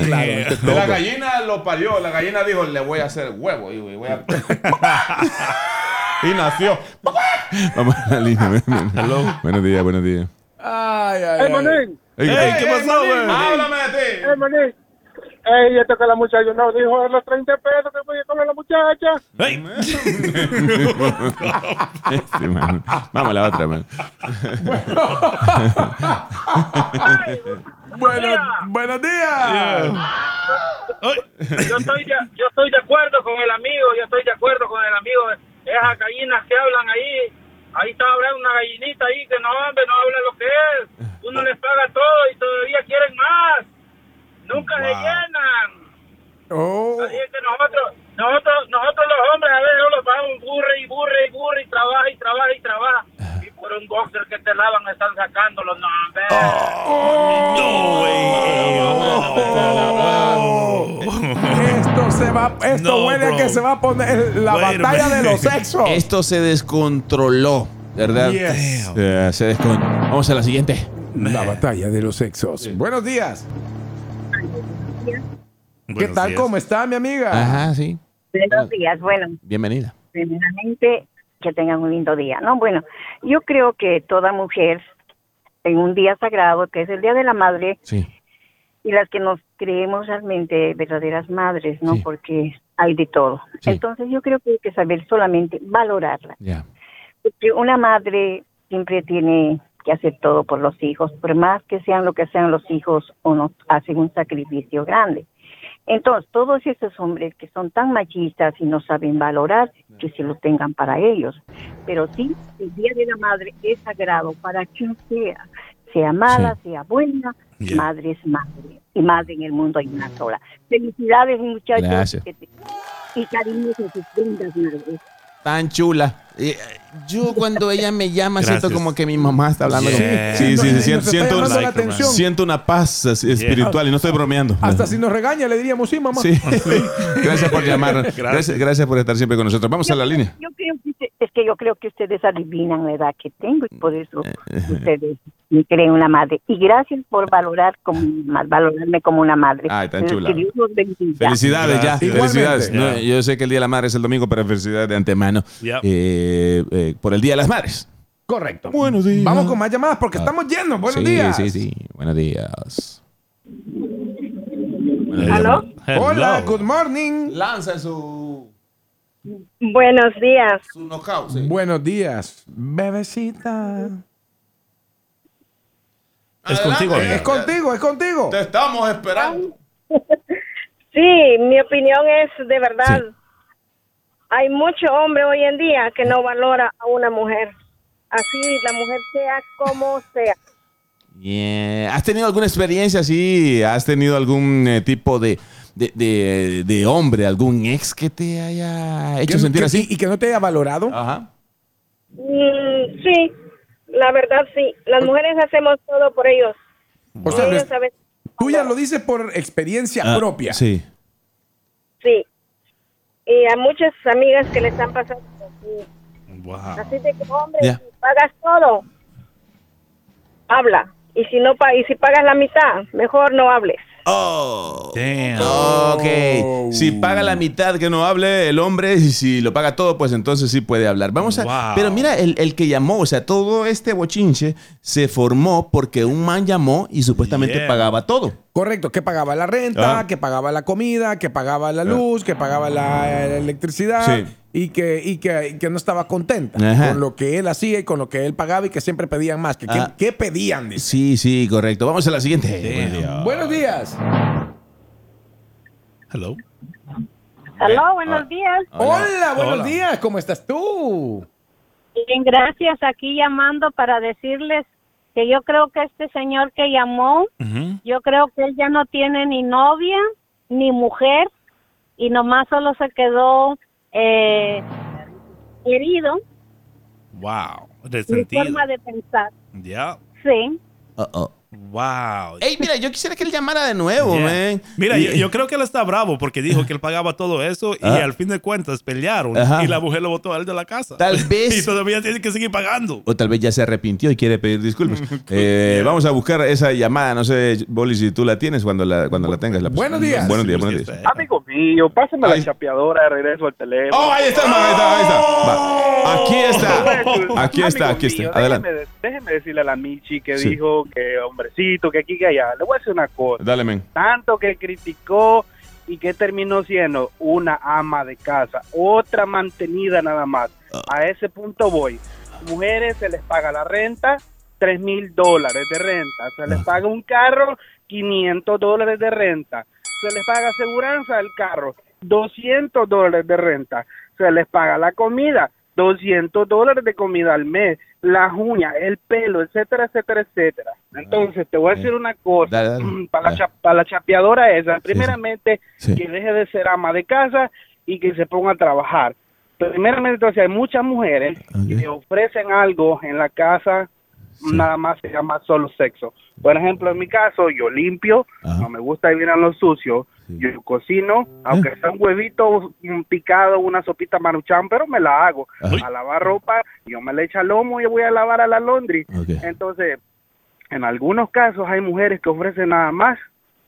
Claro. La gallina lo parió, la gallina dijo, le voy a hacer huevo y voy a... y nació. Vamos a la línea. Buenos días, buenos días. Ay, ay, ay. Manín! Ey, Ey, ¿qué pasó, güey? Háblame de ti. ¡Eh, Manín! ¡Ey, esto que la muchacha no dijo de los 30 pesos que voy a comer la muchacha! Hey. Este, man. Vamos a la otra, man. Bueno, buenos días. Yo estoy, de, yo estoy de acuerdo con el amigo, yo estoy de acuerdo con el amigo. Esas gallinas que hablan ahí, ahí está hablando una gallinita ahí que no, hombre, no habla lo que es. Uno les paga todo y todavía quieren más. Nunca se llenan. Oh, Así es que nosotros, nosotros, nosotros los hombres a veces los vamos burre y burre y burre y trabaja y trabaja y trabaja. Y por un boxer que te lavan están sacando los nombres. No, güey. esto se va, esto No, huele a bro. que se va a poner la Wait batalla de los sexos. Esto se descontroló, ¿verdad? Yes. Se descon- Vamos a la siguiente. La batalla de los sexos. Buenos días. ¿Qué Buenos tal? días. ¿Cómo está mi amiga? Ajá, sí. Buenos días. Bueno, Bienvenida. primeramente, que tengan un lindo día. No, bueno, yo creo que toda mujer en un día sagrado, que es el Día de la Madre, Sí. y las que nos creemos realmente verdaderas madres, ¿no? Sí. Porque hay de todo. Sí. Entonces yo creo que hay que saber solamente valorarla. Ya. Porque una madre siempre tiene que hacer todo por los hijos, por más que sean lo que sean los hijos, uno hace un sacrificio grande. Entonces, todos esos hombres que son tan machistas y no saben valorar, que se lo tengan para ellos. Pero sí, el Día de la Madre es sagrado para quien sea, sea mala, sea buena, Yeah. madre es madre. Y madre en el mundo hay una sola. Felicidades, muchachos. Gracias. que te- Y cariños a sus lindas madres. Tan chula. Eh, yo cuando ella me llama siento Gracias. como que mi mamá está hablando. Yeah. conmigo. Sí, sí, sí. Nos Siento, siento, la Like, atención. siento una paz espiritual y no estoy bromeando. Hasta si nos regaña le diríamos sí, mamá. Sí. Gracias por llamar. Gracias. Gracias. gracias por estar siempre con nosotros. Vamos a la línea. Yo creo que yo creo que ustedes adivinan la edad que tengo y por eso ustedes me creen una madre. Y gracias por valorar como valorarme como una madre. Ay, tan Que chula. Dios los bendiga. Felicidades ya. Felicidades. No, yo sé que el Día de la Madre es el domingo, pero felicidades de antemano eh, eh, por el Día de las Madres. Correcto. Buenos días. Vamos con más llamadas porque estamos llenos. Buenos sí, días. sí, sí. Buenos días. ¿Aló? Hola, good morning. Lanza su, Buenos días. su knockout. sí. Buenos días, bebecita. Es contigo, amiga. Es contigo, es contigo. Te estamos esperando. Sí, mi opinión es de verdad. Hay mucho hombre hoy en día que no valora a una mujer. Así la mujer sea como sea. Yeah. ¿Has tenido alguna experiencia así? ¿Has tenido algún eh, tipo de, de, de- de hombre, algún ex que te haya hecho sentir que- así? Y, que no te haya valorado. Ajá. Mm, sí, la verdad sí. Las mujeres hacemos todo por ellos. O sea, ellos a veces- tú ya lo dices por experiencia Ah, propia. Sí. sí. Y a muchas amigas que les han pasado así. Así de que, hombre, Ya. si pagas todo, habla. Y si no pa y si pagas la mitad, mejor no hables. Oh. Ok. Si paga la mitad que no hable el hombre y si lo paga todo, pues entonces sí puede hablar. Vamos a. Wow. Pero mira, el, el que llamó, o sea, todo este bochinche se formó porque un man llamó y supuestamente Yeah. pagaba todo. Correcto, que pagaba la renta, Ah. que pagaba la comida, que pagaba la luz, que pagaba la, electricidad Sí. y, que, y, que, y que no estaba contenta Ajá. con lo que él hacía y con lo que él pagaba y que siempre pedían más. Que, que- Ah. ¿Qué pedían? Dice. Sí, sí, correcto. Vamos a la siguiente. Buenos días. Hello. Aló, buenos días. Hola, buenos Hola. días. ¿Cómo estás tú? Bien, gracias. Aquí llamando para decirles que yo creo que este señor que llamó, yo creo que él ya no tiene ni novia ni mujer y nomás solo se quedó eh, herido Wow. mi Resentido. forma de pensar. Ya. Sí. Wow. Ey, mira, yo quisiera que él llamara de nuevo, Yeah. man. Mira, Y- yo, yo creo que él está bravo porque dijo que él pagaba todo eso y Ah. al fin de cuentas pelearon Ajá. y la mujer lo botó a él de la casa. Tal vez- y todavía tiene que seguir pagando. O tal vez ya se arrepintió y quiere pedir disculpas. Eh, vamos a buscar esa llamada. No sé, Boli, si tú la tienes cuando la, cuando la tengas. La Buenos días. Buenos días, buenos días. Amigo mío, pásame la chapeadora de regreso al teléfono. Oh, ahí está, man, ahí está, ahí está. Va. Aquí está. Aquí está, aquí está. Adelante. Déjeme, déjeme decirle a la Michi que Sí. dijo que hombrecito, que aquí, que allá. Le voy a decir una cosa. Dale, men. Tanto que criticó y que terminó siendo una ama de casa, otra mantenida nada más. A ese punto voy. Mujeres se les paga la renta, 3 mil dólares de renta. Se les paga un carro, 500 dólares de renta. Se les paga aseguranza del carro, 200 dólares de renta. Se les paga la comida, 200 dólares de comida al mes. Las uñas, el pelo, etcétera, etcétera, etcétera. Entonces, te voy a decir una cosa. Dale, dale. Mm, Para, la, cha- para la chapeadora esa, primeramente, Sí. que deje de ser ama de casa y que se ponga a trabajar. Primeramente, entonces, hay muchas mujeres que ofrecen algo en la casa, nada más se llama solo sexo. Por ejemplo, en mi caso, yo limpio, no me gusta vivir en lo sucio, yo cocino, aunque sea un huevito un picado, una sopita maruchan, pero me la hago. A lavar ropa, yo me le echo al lomo y voy a lavar a la laundry. Entonces, en algunos casos hay mujeres que ofrecen nada más,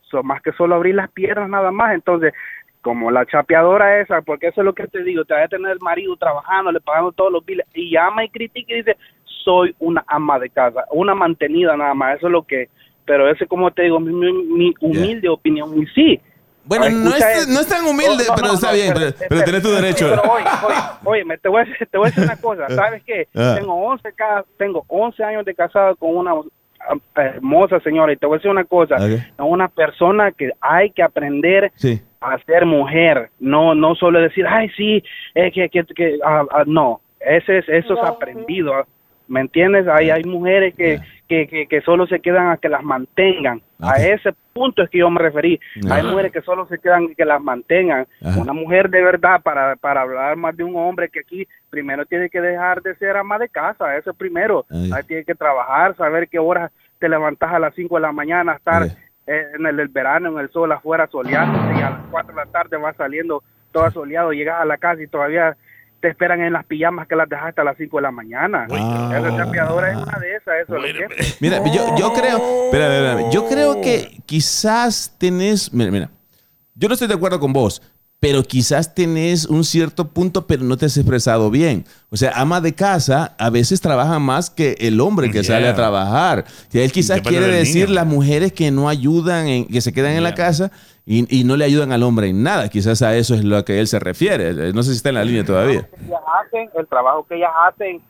son más que solo abrir las piernas nada más. Entonces, como la chapeadora esa, porque eso es lo que te digo, te va a tener el marido trabajando, le pagando todos los biles, y llama y critica y dice, soy una ama de casa, una mantenida nada más, eso es lo que, pero ese como te digo, mi, mi- mi humilde opinión, y sí. Bueno, no es, no es tan humilde, No, pero no, está no, bien, pero, pero tenés tu derecho. Sí, pero oye, oye, oye, me- te, voy a, decir- te voy a decir una cosa, ¿sabes qué? Ah. Tengo 11, ca- tengo 11 años de casado con una ah, hermosa señora y te voy a decir una cosa, es una persona que hay que aprender Sí. a ser mujer, no no solo decir, ay, sí, eh, que, que, que ah, ah, no, ese es, eso es aprendido, ah, ¿me entiendes? Hay, hay mujeres que, que, que, que solo se quedan a que las mantengan, a ese punto es que yo me referí, hay mujeres que solo se quedan que las mantengan, Ajá. una mujer de verdad, para, para hablar más de un hombre que aquí, primero tiene que dejar de ser ama de casa, eso primero, Ay. ahí tiene que trabajar, saber qué horas te levantas a las 5 de la mañana, estar eh, en el, el verano, en el sol afuera soleándote y a las 4 de la tarde vas saliendo todo soleado, llegas a la casa y todavía te esperan en las pijamas que las dejaste a las 5 de la mañana. Esa chapeadora es una de esas, eso es. Mira, yo, yo creo, espera, espera, espera. yo creo que quizás tenés, mira, mira, yo no estoy de acuerdo con vos, pero quizás tenés un cierto punto, pero no te has expresado bien. O sea, ama de casa a veces trabaja más que el hombre que sale a trabajar. Y él quizás Depende quiere decir niño. las mujeres que no ayudan, en, que se quedan en la casa y, y no le ayudan al hombre en nada. Quizás a eso es lo que él se refiere. No sé si está en la línea todavía. ellas hacen, el trabajo que ellas hacen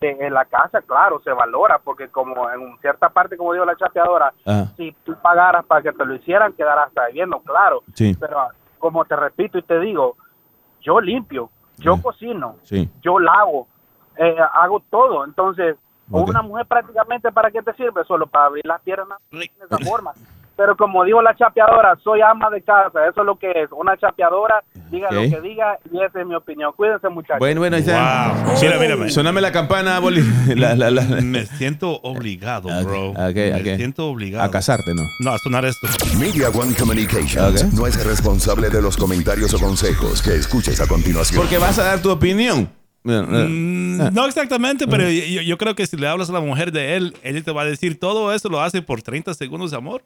de- en la casa, claro, se valora, porque como en cierta parte, como dijo la chapeadora, Ajá. si tú pagaras para que te lo hicieran, quedarás hasta viviendo, claro. Sí. Pero como te repito y te digo, yo limpio, yo cocino, Sí. yo lavo, eh, hago todo. Entonces, una mujer prácticamente, ¿para qué te sirve? Solo para abrir las piernas de esa forma. pero como dijo la chapeadora, soy ama de casa, eso es lo que es, una chapeadora, diga lo que diga y esa es mi opinión. Cuídense muchachos. Bueno, bueno, ahí está. Wow. Mira, mira, mira. Soname la campana, Boli. La- la- la- Me siento obligado, bro. Me siento obligado. A casarte, ¿no? No, a sonar esto. Media One Communications no es responsable de los comentarios o consejos que escuches a continuación. Porque vas a dar tu opinión. Mm, No exactamente, pero yo, yo creo que si le hablas a la mujer de él, ella te va a decir todo eso lo hace por 30 segundos de amor.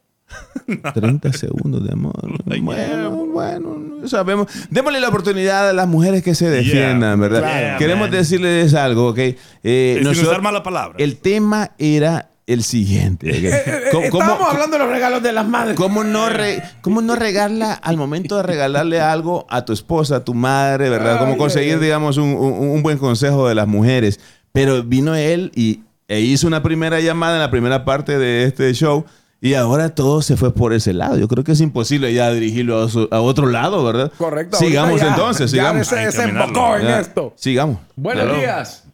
30 segundos de amor. Bueno, bueno, no sabemos. Démosle la oportunidad a las mujeres que se defiendan, ¿verdad? Claro, Queremos man. decirles algo, ¿ok? Eh, Sin nosotros- usar mala palabra. el tema era el siguiente. ¿ok? Eh, ¿Cómo- cómo- Estábamos hablando de los regalos de las madres. ¿Cómo no, re- ¿Cómo no regarla al momento de regalarle algo a tu esposa, a tu madre, verdad? ¿Cómo conseguir, digamos, un, un- un buen consejo de las mujeres? Pero vino él y e hizo una primera llamada en la primera parte de este show y ahora todo se fue por ese lado. Yo creo que es imposible ya dirigirlo a, su- a otro lado, ¿verdad? Correcto. Sigamos ya- entonces, ya sigamos. se Hay que desembocó en Ya, esto. Sigamos. Buenos Hello. días.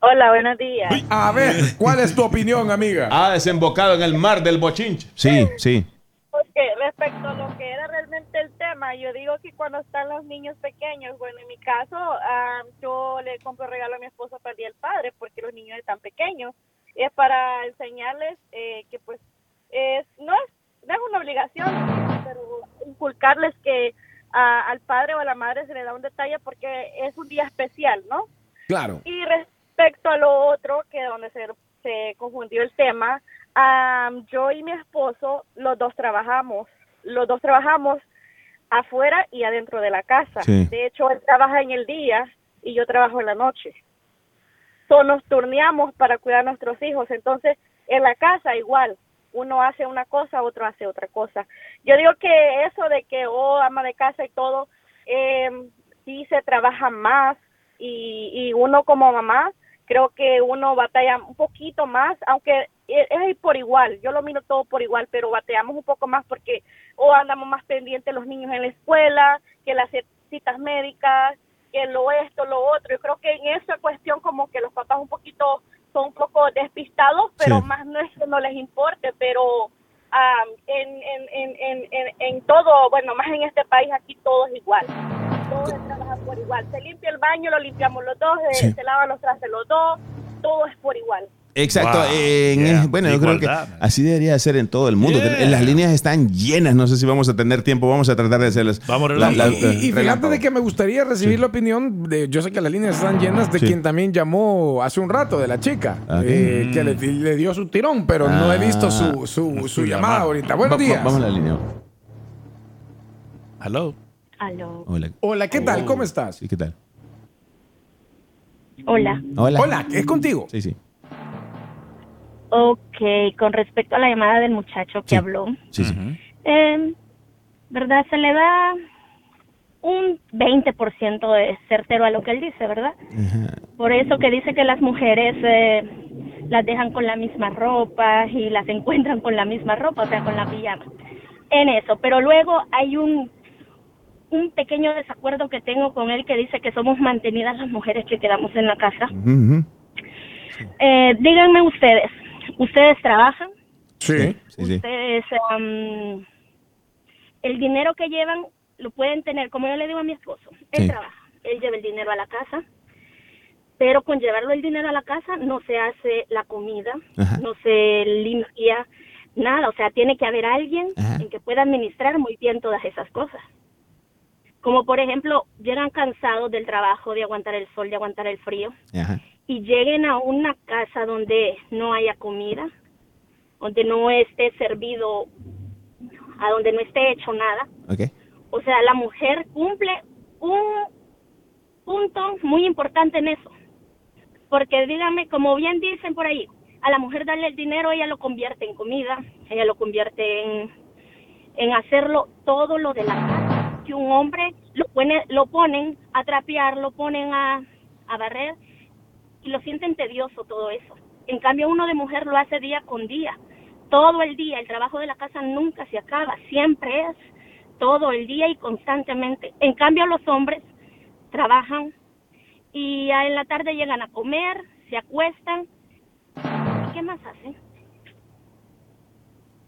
Hola, buenos días. A ver, ¿cuál es tu opinión, amiga? Ha desembocado en el mar del bochinche. Sí, sí. Porque respecto a lo que era realmente el tema, yo digo que cuando están los niños pequeños, bueno, en mi caso, ah, yo le compro regalo a mi esposo para el Día del Padre, porque los niños están pequeños. Es para enseñarles eh, que, pues, es, no, es, no es una obligación, pero inculcarles que ah, al padre o a la madre se le da un detalle porque es un día especial, ¿no? Claro. Y respecto a lo otro, que donde se, se confundió el tema, am, yo y mi esposo, los dos trabajamos. Los dos trabajamos afuera y adentro de la casa. Sí. De hecho, él trabaja en el día y yo trabajo en la noche. So, nos turneamos para cuidar a nuestros hijos. Entonces, en la casa igual. Uno hace una cosa, otro hace otra cosa. Yo digo que eso de que, oh, ama de casa y todo, eh, sí se trabaja más y, y uno como mamá, creo que uno batalla un poquito más, aunque es es por igual, yo lo miro todo por igual, pero bateamos un poco más porque o andamos más pendientes los niños en la escuela, que las citas médicas, que lo esto, lo otro. Yo creo que en esa cuestión como que los papás un poquito son un poco despistados, pero Sí. más todo, bueno, más en este país aquí todo es igual. Todo se trabaja por igual. Se limpia el baño, lo limpiamos los dos, eh, Sí. se lavan los trastes los dos, todo es por igual. Exacto. Wow. en- Yeah. Bueno, yo creo que así debería ser en todo el mundo. Yeah. Las líneas están llenas. No sé si vamos a tener tiempo. Vamos a tratar de hacerles. Vamos, la- la- relámpago. Y, y fíjate de que me gustaría recibir la opinión de, yo sé que las líneas están llenas de Sí. quien también llamó hace un rato, de la chica, Ah, eh, que le, le dio su tirón, pero no he visto su, su, su Su llamada ahorita. Buenos Va- va- días. Vamos a la línea. Hello. Aló. Hola. Hola, ¿qué tal? ¿Cómo estás? Sí, ¿qué tal? Hola. Hola. Hola, ¿es contigo? Sí, sí. Ok, con respecto a la llamada del muchacho que Sí. habló, Sí, sí. eh, ¿verdad? Se le da un 20% de certero a lo que él dice, ¿verdad? Por eso que dice que las mujeres eh, las dejan con la misma ropa y las encuentran con la misma ropa, o sea, con la pijama. En eso, pero luego hay un un pequeño desacuerdo que tengo con él que dice que somos mantenidas las mujeres que quedamos en la casa. Eh, díganme ustedes, ¿ustedes trabajan? Sí. Sí, sí. Ustedes, am, el dinero que llevan lo pueden tener, como yo le digo a mi esposo, él Sí. trabaja, él lleva el dinero a la casa, pero con llevarlo el dinero a la casa no se hace la comida, Ajá. no se limpia nada, o sea, tiene que haber alguien Ajá. en que pueda administrar muy bien todas esas cosas. Como por ejemplo, llegan cansados del trabajo, de aguantar el sol, de aguantar el frío, Ajá. y lleguen a una casa donde no haya comida, donde no esté servido, a donde no esté hecho nada. O sea, la mujer cumple un punto muy importante en eso. Porque dígame, como bien dicen por ahí, a la mujer darle el dinero, ella lo convierte en comida, ella lo convierte en, en hacerlo todo lo de la casa. Que un hombre lo, pone, lo ponen a trapear, lo ponen a, a barrer y lo sienten tedioso todo eso. En cambio, uno de mujer lo hace día con día, todo el día. El trabajo de la casa nunca se acaba, siempre es todo el día y constantemente. En cambio, los hombres trabajan y en la tarde llegan a comer, se acuestan. ¿Y qué más hacen?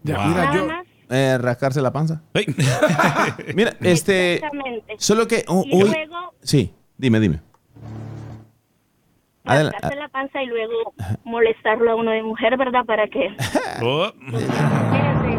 Ya, Wow. Nada yo, más. Eh, rascarse la panza. Mira, este. Exactamente. Solo que oh, Y hoy. luego Sí, dime, dime. Rascarse la panza y luego molestarlo a uno de mujer, ¿verdad? Para que Oh,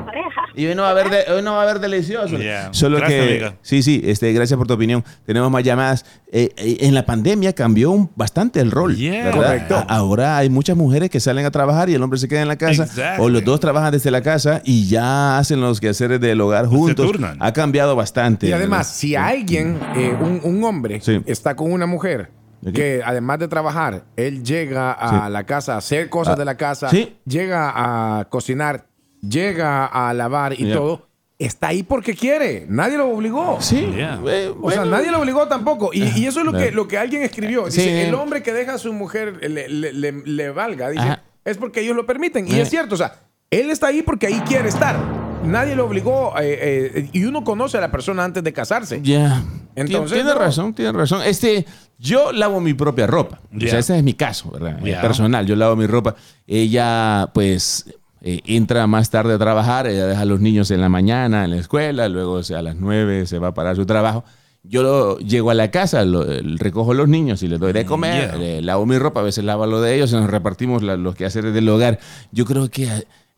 pareja. Y hoy no va a haber, de- hoy no va a haber delicioso. Yeah. Solo Gracias, que, amiga. sí, sí, este, gracias por tu opinión. Tenemos más llamadas. Eh, eh, en la pandemia cambió un- bastante el rol. Correcto. A- Ahora hay muchas mujeres que salen a trabajar y el hombre se queda en la casa. Exactly. O los dos trabajan desde la casa y ya hacen los quehaceres del hogar juntos. turnan. Ha cambiado bastante. Y además, ¿verdad? si alguien, eh, un, un hombre, Sí. está con una mujer que además de trabajar, él llega a Sí. la casa a hacer cosas Ah, de la casa, sí. llega a cocinar, llega a lavar y todo, está ahí porque quiere. Nadie lo obligó. Sí. Yeah. eh, O sea, bueno. nadie lo obligó tampoco. Y, y eso es lo que, lo que alguien escribió. Dice, Sí. el hombre que deja a su mujer le, le- le- le valga, dice, Ajá. es porque ellos lo permiten. Y Eh. es cierto, o sea, él está ahí porque ahí quiere estar. Nadie lo obligó eh, eh, y uno conoce a la persona antes de casarse. Ya. Entonces, tiene no. razón, tiene razón. Este, yo lavo mi propia ropa. O Ya. sea, ese es mi caso, ¿verdad? Personal, yo lavo mi ropa. Ella, pues, eh, entra más tarde a trabajar, ella deja a los niños en la mañana en la escuela, luego o sea, a las 9 se va para su trabajo. Yo lo- llego a la casa, lo- eh, recojo a los niños y les doy de comer, Yeah. le lavo mi ropa, a veces lavo lo de ellos, y nos repartimos la- los quehaceres del hogar. Yo creo que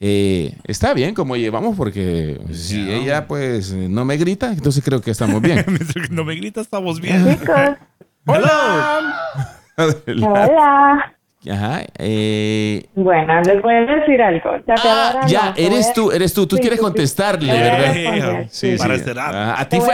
eh, está bien como llevamos porque si Yeah. ella pues no me grita, entonces creo que estamos bien. No me gritas, estamos bien. Chicos, hola. Ajá. eh, Bueno, les voy a decir algo. Chapeadora ah, ya, eres tú, eres tú. Tú Sí, quieres sí, sí. contestarle, ¿verdad? responder, Sí, Para sí. a ti fue,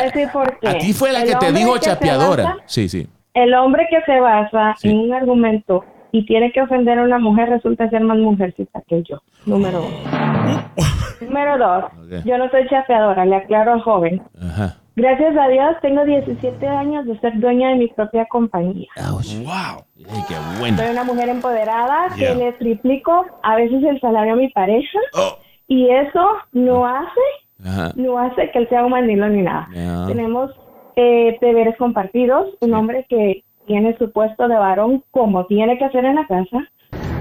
a ti fue la El que te dijo que chapeadora. basa- Sí, sí. El hombre que se basa Sí. en un argumento y tiene que ofender a una mujer resulta ser más mujercita que yo. Número uno. Número dos. Yo no soy chapeadora, le aclaro al joven. Ajá. Gracias a Dios tengo 17 años de ser dueña de mi propia compañía. Ouch. Wow. Ay, qué bueno. Soy una mujer empoderada Yeah. que le triplico a veces el salario a mi pareja Oh. y eso no hace Ajá. no hace que él sea un mandilón ni nada. Tenemos eh, deberes compartidos, un hombre que tiene su puesto de varón como tiene que hacer en la casa,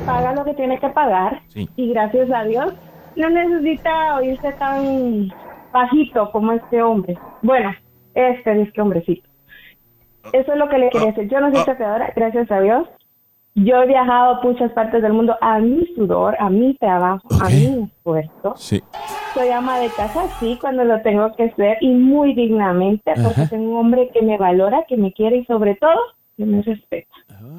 paga lo que tiene que pagar Sí. y gracias a Dios no necesita oírse tan bajito como este hombre. Bueno, este es que hombrecito. Eso es lo que le quería decir. Yo no soy chapeadora, gracias a Dios. Yo he viajado a muchas partes del mundo a mi sudor, a mi trabajo, a Ok. mi esfuerzo. Sí. Soy ama de casa, sí, cuando lo tengo que ser y muy dignamente, porque tengo un hombre que me valora, que me quiere y sobre todo que me respeta.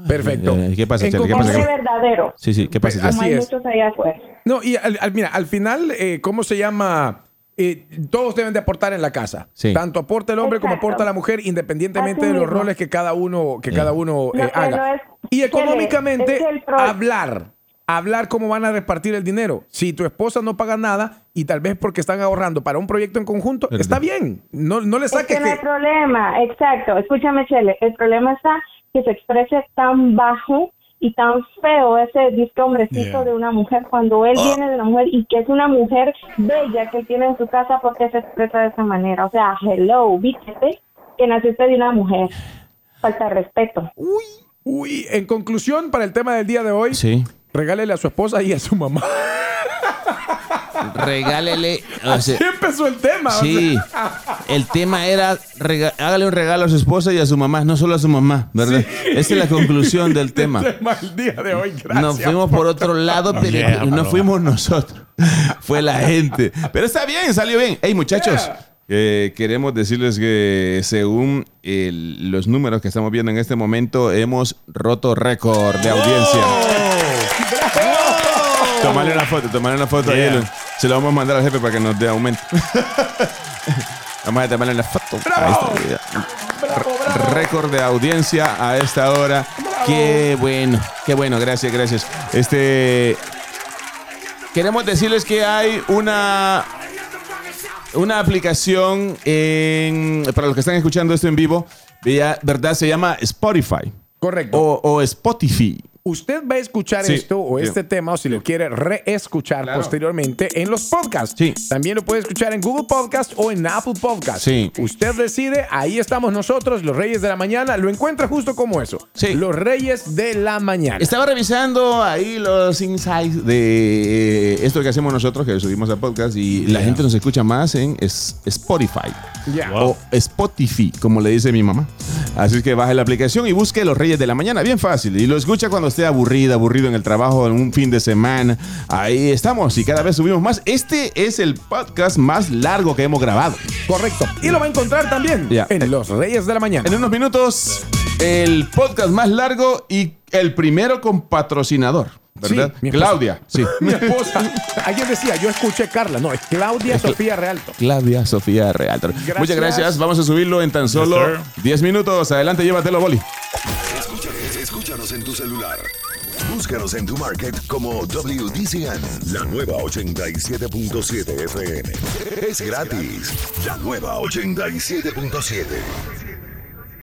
Perfecto. Eh, ¿Qué pasa, Chele? ¿Qué pasa? Hombre verdadero, Sí, sí. ¿Qué pasa? Así como hay es. muchos allá afuera. No, y al, al- mira, al final, eh, ¿cómo se llama? Eh, todos deben de aportar en la casa. Sí. Tanto aporta el hombre como aporta la mujer, independientemente Así de los mismo. roles que cada uno, que Yeah. cada uno eh, haga. no es- y económicamente, es hablar. Hablar cómo van a repartir el dinero. Si tu esposa no paga nada y tal vez porque están ahorrando para un proyecto en conjunto, está bien. No, no le Es saques que no hay que... problema, exacto. Escúchame, Chele, el problema está que se exprese tan bajo y tan feo ese disque hombrecito Yeah. de una mujer cuando él viene de una mujer y que es una mujer bella que él tiene en su casa porque se expresa de esa manera. O sea, hello, vístete que naciste de una mujer. Falta de respeto. Uy, en conclusión, para el tema del día de hoy, Sí. regálele a su esposa y a su mamá. Regálele. o sea, empezó el tema. o Sí, sea. el tema era rega- hágale un regalo a su esposa y a su mamá, no solo a su mamá, ¿verdad? Esa es la conclusión del tema. El tema del día de hoy, gracias. Nos fuimos por otro lado, pero Yeah, no fuimos nosotros. Fue la gente. Pero está bien, salió bien. Hey, muchachos, eh, queremos decirles que según el- los números que estamos viendo en este momento, hemos roto récord de audiencia. Tomarle una foto, tomarle una foto Yeah. ahí. Se lo vamos a mandar al jefe para que nos dé aumento. vamos a tomarle la foto. Ahí está. Récord de audiencia a esta hora. Qué bueno, qué bueno, gracias, gracias. Este queremos decirles que hay una una aplicación en, para los que están escuchando esto en vivo, ¿verdad? Se llama Spotify Correcto. o, o Spotify. Usted va a escuchar Sí, esto o sí. este tema o si lo quiere reescuchar Claro. posteriormente en los podcasts. Sí. También lo puede escuchar en Google Podcast o en Apple Podcast. Sí. Usted decide, ahí estamos nosotros, los Reyes de la Mañana. Lo encuentra justo como eso. Sí. Los Reyes de la Mañana. Estaba revisando ahí los insights de esto que hacemos nosotros, que subimos a podcast, y la gente nos escucha más en es- O Spotify, como le dice mi mamá. Así que baje la aplicación y busque Los Reyes de la Mañana, bien fácil. Y lo escucha cuando esté aburrida, aburrido en el trabajo, en un fin de semana. Ahí estamos y cada vez subimos más. Este es el podcast más largo que hemos grabado. Correcto. Y lo va a encontrar también en Los Reyes de la Mañana. En unos minutos, el podcast más largo y el primero con patrocinador. ¿Verdad? Sí, mi esposa. Claudia. Sí. Mi esposa. Alguien decía, yo escuché Carla. No, es Claudia Sofía Realto. Claudia Sofía. Gracias. Muchas gracias. Vamos a subirlo en tan solo sir. 10 minutos. Adelante, llévatelo, Boli. Escúchanos, escúchanos en tu celular. Búscanos en tu market como WDCN, la nueva 87.7 FM. Es gratis. La nueva 87.7.